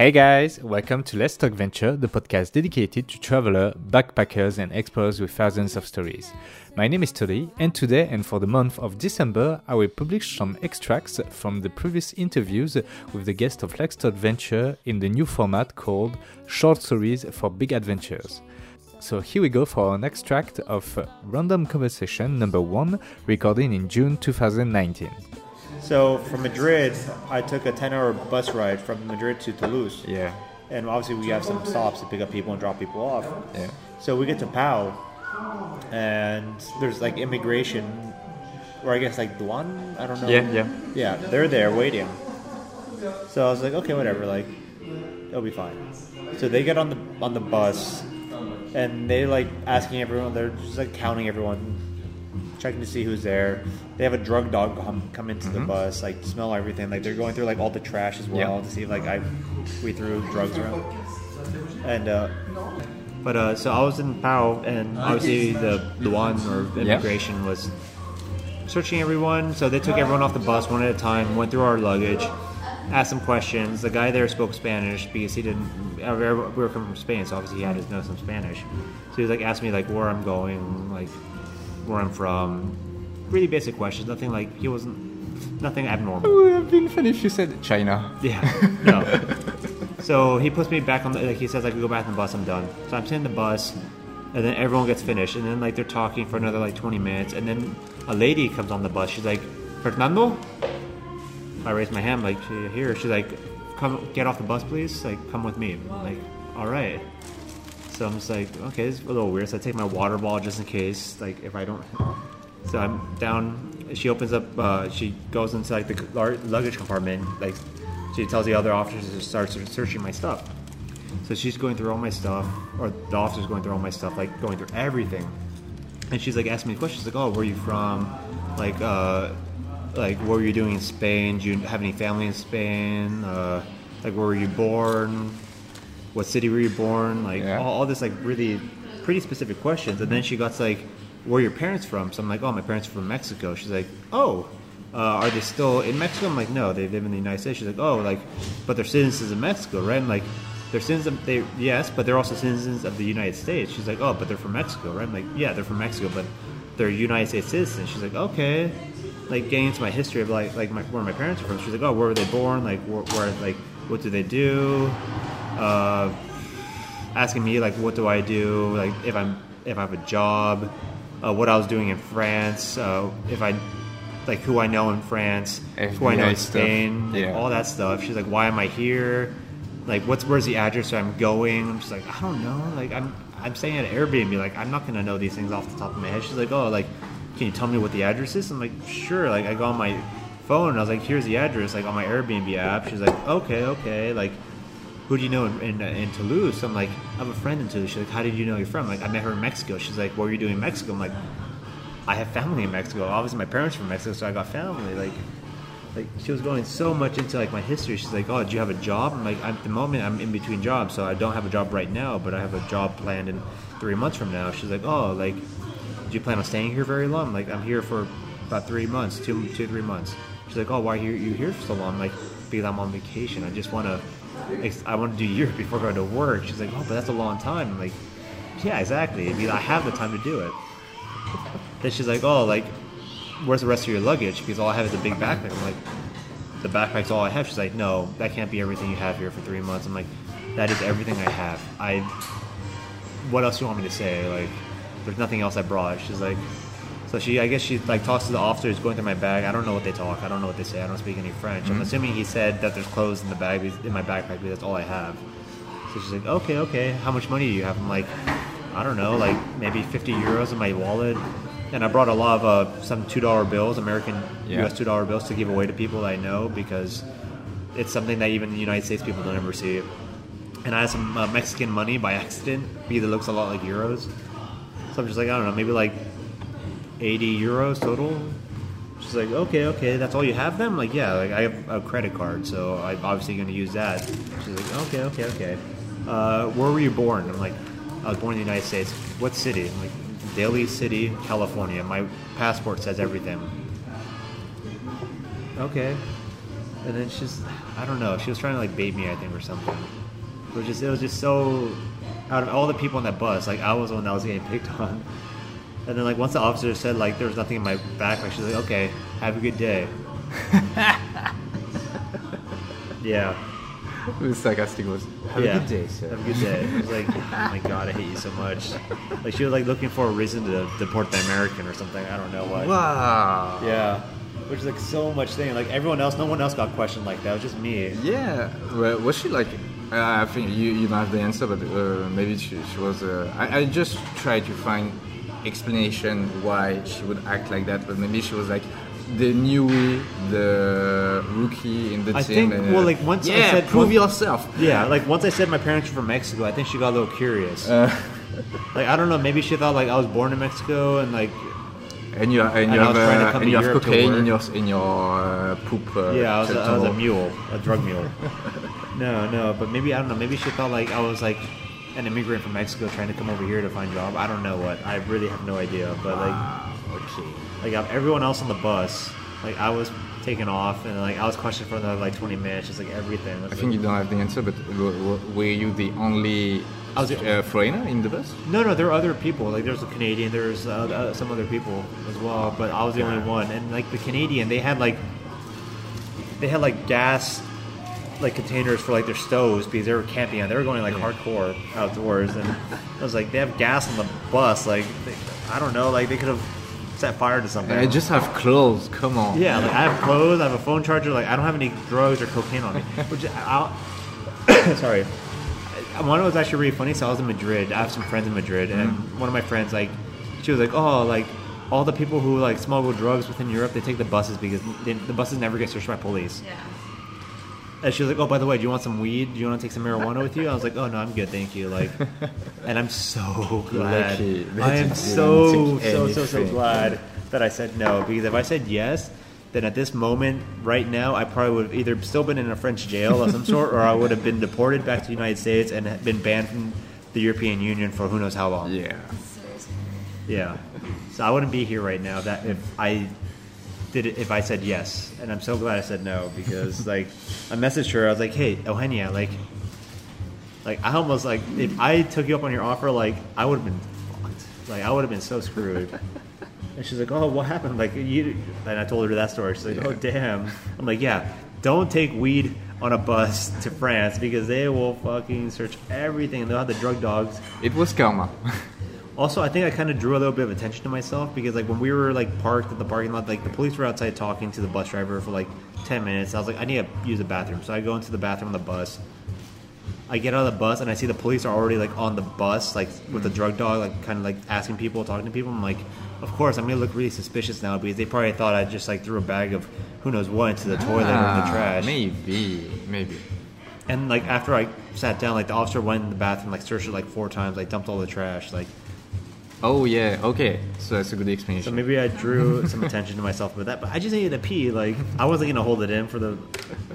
Hey guys, welcome to Let's Talk Venture, the podcast dedicated to travelers, backpackers, and explorers with thousands of stories. My name is Tori, and today and for the month of December, I will publish some extracts from the previous interviews with the guests of Let's Talk Venture in the new format called Short Stories for Big Adventures. So here we go for an extract of Random Conversation number one, recorded in June 2019. So from Madrid, I took a 10 hour bus ride from Madrid to Toulouse. Yeah. And obviously, we have some stops to pick up people and drop people off. Yeah. So we get to Pau, and there's like immigration, or I guess like douane, I don't know. Yeah, yeah. Yeah, they're there waiting. So I was like, okay, whatever, like, it'll be fine. So they get on the on the bus, and they like asking everyone. They're just like counting everyone, checking to see who's there. They have a drug dog come, come into the bus, like smell everything. Like they're going through like all the trash as well Yeah. to see if like I we threw drugs around. And uh, but uh, so I was in Pau, and obviously the the one or immigration was searching everyone. So they took everyone off the bus one at a time, went through our luggage, asked some questions. The guy there spoke Spanish because he didn't. We were coming from Spain, so obviously he had to know some Spanish. So he was like asking me like where I'm going, like where I'm from. Really basic questions. Nothing like he wasn't. Nothing abnormal. It would have been funny if you said China. Yeah. No. so he puts me back on the. Like he says, like we go back on the bus. I'm done. So I'm sitting in the bus, and then everyone gets finished, and then like they're talking for another like 20 minutes, and then a lady comes on the bus. She's like, Fernando. I raise my hand, like here. She's like, come get off the bus, please. Like come with me. I'm like, all right. So I'm just like, okay, it's a little weird. So I take my water bottle just in case, like if I don't. So I'm down. She opens up. Uh, she goes into like the luggage compartment. Like she tells the other officers to start searching my stuff. So she's going through all my stuff, or the officer's going through all my stuff, like going through everything. And she's like asking me questions like, "Oh, where are you from? Like, uh, like what were you doing in Spain? Do you have any family in Spain? Uh, like, where were you born? What city were you born? Like, Yeah. all, all this like really pretty specific questions. And then she got like, where are your parents from? So I'm like, oh, my parents are from Mexico. She's like, oh. Uh, are they still in Mexico? I'm like, no, they live in the United States. She's like, oh, like, but they're citizens of Mexico, right? I'm like, they're citizens. Of, they yes, but they're also citizens of the United States. She's like, oh, but they're from Mexico, right? I'm like, yeah, they're from Mexico, but they're United States citizens. She's like, okay, like getting into my history of like like my, where my parents are from. She's like, oh, where were they born? Like, where, where like what do they do? Uh, asking me like, what do I do? Like, if I'm if I have a job, uh, what I was doing in France, uh, if I like who I know in France, who I know in Spain, Yeah. all that stuff. She's like, why am I here? Like, what's where's the address where I'm going? I'm just like, I don't know. Like, I'm I'm staying at Airbnb. Like, I'm not gonna know these things off the top of my head. She's like, oh, like, can you tell me what the address is? I'm like, sure. Like, I go on my phone and I was like, here's the address. Like on my Airbnb app. She's like, okay, okay. Like, who do you know in, in, in Toulouse? I'm like, I have a friend in Toulouse. She's like, how did you know you're from? Like, I met her in Mexico. She's like, what were you doing in Mexico? I'm like, I have family in Mexico. Obviously, my parents are from Mexico, so I got family. Like, like she was going so much into like my history. She's like, "Oh, do you have a job?" I'm like, "At the moment, I'm in between jobs, so I don't have a job right now, but I have a job planned in three months from now." She's like, "Oh, like, do you plan on staying here very long?" I'm like, "I'm here for about three months, two, two, three months." She's like, "Oh, why are you, here for so long?" I'm like, "Because I'm on vacation. I just want to, I want to do Europe before going to work." She's like, "Oh, but that's a long time." I'm like, "Yeah, exactly. I mean, I have the time to do it." Then she's like, "Oh, like, where's the rest of your luggage? Because all I have is a big backpack." I'm like, "The backpack's all I have." She's like, "No, that can't be everything you have here for three months." I'm like, "That is everything I have. I. What else do you want me to say? Like, there's nothing else I brought." She's like, so she, I guess she like talks to the officers going through my bag. I don't know what they talk. I don't know what they say. I don't speak any French. I'm assuming he said that there's clothes in the bag in my backpack because that's all I have. So she's like, okay, okay. How much money do you have? I'm like, I don't know, like maybe 50 euros in my wallet. And I brought a lot of uh, some two dollar bills, American Yeah. U.S. two dollar bills, to give away to people that I know because it's something that even the United States people don't ever see. And I had some uh, Mexican money by accident because it looks a lot like euros. So I'm just like, I don't know, maybe like 80 euros total. She's like, okay, okay, that's all you have then? Like, yeah, like I have a credit card, so I'm obviously going to use that. She's like, okay, okay, okay. Uh, where were you born? I'm like, I was born in the United States. What city? I'm like, Daly City, California. My passport says everything. Okay. and then she's I don't know. She was trying to like bait me, I think, or something. It was just it was just so. Out of all the people on that bus, like I was the one that was getting picked on. And then like once the officer said like there was nothing in my backpack, she's like, "Okay, have a good day." yeah. it The sarcastic was, have yeah. a good day, sir. Have a good day. I was like, oh my god, I hate you so much. Like she was like looking for a reason to deport the American or something. I don't know what. Wow. Yeah. Which is like so much thing. Like everyone else, no one else got questioned like that. It was just me. Yeah. Well, was she like? Uh, I think you, you don't have the answer, but uh, maybe she, she was. Uh, I, I just tried to find explanation why she would act like that, but maybe she was like the newbie, the rookie in the I team. think- and, uh, well, like, once I said- prove yourself. Yeah, like once I said my parents were from Mexico, I think she got a little curious. Uh, like I don't know, maybe she thought like I was born in Mexico and like and you and you I have was trying to uh, and you have Europe cocaine in your in your uh, poop. Uh, yeah, I was, a, I was a mule, a drug mule. no, no, but maybe I don't know. Maybe she thought like I was like an immigrant from Mexico trying to come over here to find a job. I don't know what. I really have no idea. But like, Okay. like everyone else on the bus, like I was taken off and like I was questioned for another like 20 minutes, just like everything. I think you don't have the answer, but w- w- were you the only I was the- uh, foreigner in the bus? No, no, there were other people. Like there's a Canadian, there's uh, uh, some other people as well, but I was the only one. And like the Canadian, they had like they had like gas like containers for like their stoves because they were camping and they were going like hardcore outdoors. And I was like, they have gas on the bus. Like they, I don't know, like they could have set fire to something. I just have clothes. Come on. Yeah, like I have clothes, I have a phone charger. Like I don't have any drugs or cocaine on me. Which I'll, sorry, one of was actually really funny. So I was in Madrid. I have some friends in Madrid, and mm-hmm. one of my friends like, she was like, oh, like all the people who like smuggle drugs within Europe, they take the buses because they, the buses never get searched by police. Yeah. And she was like, "Oh, by the way, do you want some weed? Do you want to take some marijuana with you?" I was like, "Oh no, I'm good, thank you." Like, and I'm so glad. I am so so so so glad that I said no because if I said yes, then at this moment, right now, I probably would have either still been in a French jail of some sort, or I would have been deported back to the United States and been banned from the European Union for who knows how long. Yeah. Yeah. So I wouldn't be here right now that if I did it if I said yes. And I'm so glad I said no because like I messaged her, I was like, Hey, Eugenia, like like I almost like if I took you up on your offer, like I would have been fucked. Like I would have been so screwed. And she's like, "Oh, what happened?" Like, you, and I told her that story. She's like, "Oh, damn." I'm like, "Yeah, don't take weed on a bus to France because they will fucking search everything. They'll have the drug dogs." It was karma. Also, I think I kind of drew a little bit of attention to myself because, like, when we were like parked at the parking lot, like the police were outside talking to the bus driver for like ten minutes. I was like, I need to use the bathroom, so I go into the bathroom on the bus. I get out of the bus and I see the police are already like on the bus, like with the drug dog, like kind of like asking people, talking to people. I'm like, of course, I'm gonna look really suspicious now because they probably thought I just like threw a bag of who knows what into the toilet or the Ah, trash. Maybe, maybe. And like after I sat down, like the officer went in the bathroom, like searched it like four times, like dumped all the trash, like. Oh yeah, okay. So that's a good explanation. So maybe I drew some attention to myself with that, but I just needed to pee. Like I wasn't gonna hold it in for the,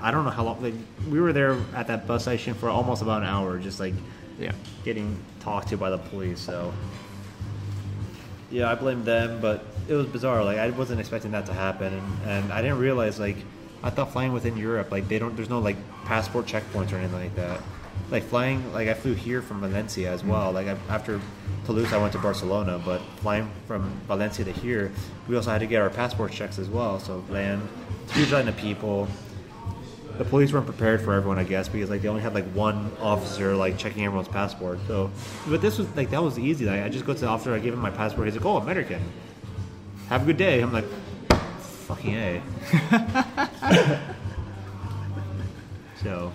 I don't know how long. Like we were there at that bus station for almost about an hour, just like yeah. getting talked to by the police. So yeah, I blame them, but it was bizarre. Like I wasn't expecting that to happen, and, and I didn't realize like I thought flying within Europe, like they don't, there's no like passport checkpoints or anything like that. Like flying, like I flew here from Valencia as mm. well. Like I, after Toulouse, I went to Barcelona, but flying from Valencia to here, we also had to get our passport checks as well. So land, huge line of people the police weren't prepared for everyone, I guess, because like they only had like one officer like checking everyone's passport. So, but this was like that was easy. Like, I just go to the officer, I give him my passport. He's like, "Oh, American. Have a good day." I'm like, "Fucking a." so,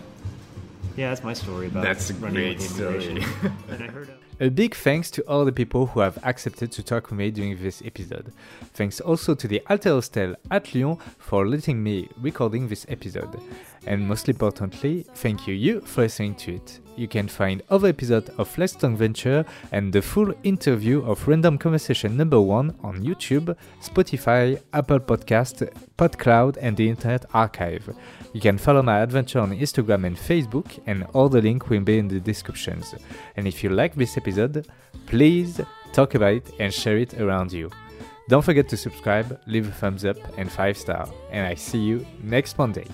yeah, that's my story about That's a running great story. and I heard. A big thanks to all the people who have accepted to talk with me during this episode. Thanks also to the Alter Hostel at Lyon for letting me recording this episode. And most importantly, thank you you for listening to it. You can find other episodes of Let's Talk Venture and the full interview of Random Conversation number 1 on YouTube, Spotify, Apple Podcast, PodCloud and the Internet Archive. You can follow my adventure on Instagram and Facebook, and all the link will be in the descriptions. And if you like this episode, please talk about it and share it around you. Don't forget to subscribe, leave a thumbs up and 5 star, and I see you next Monday.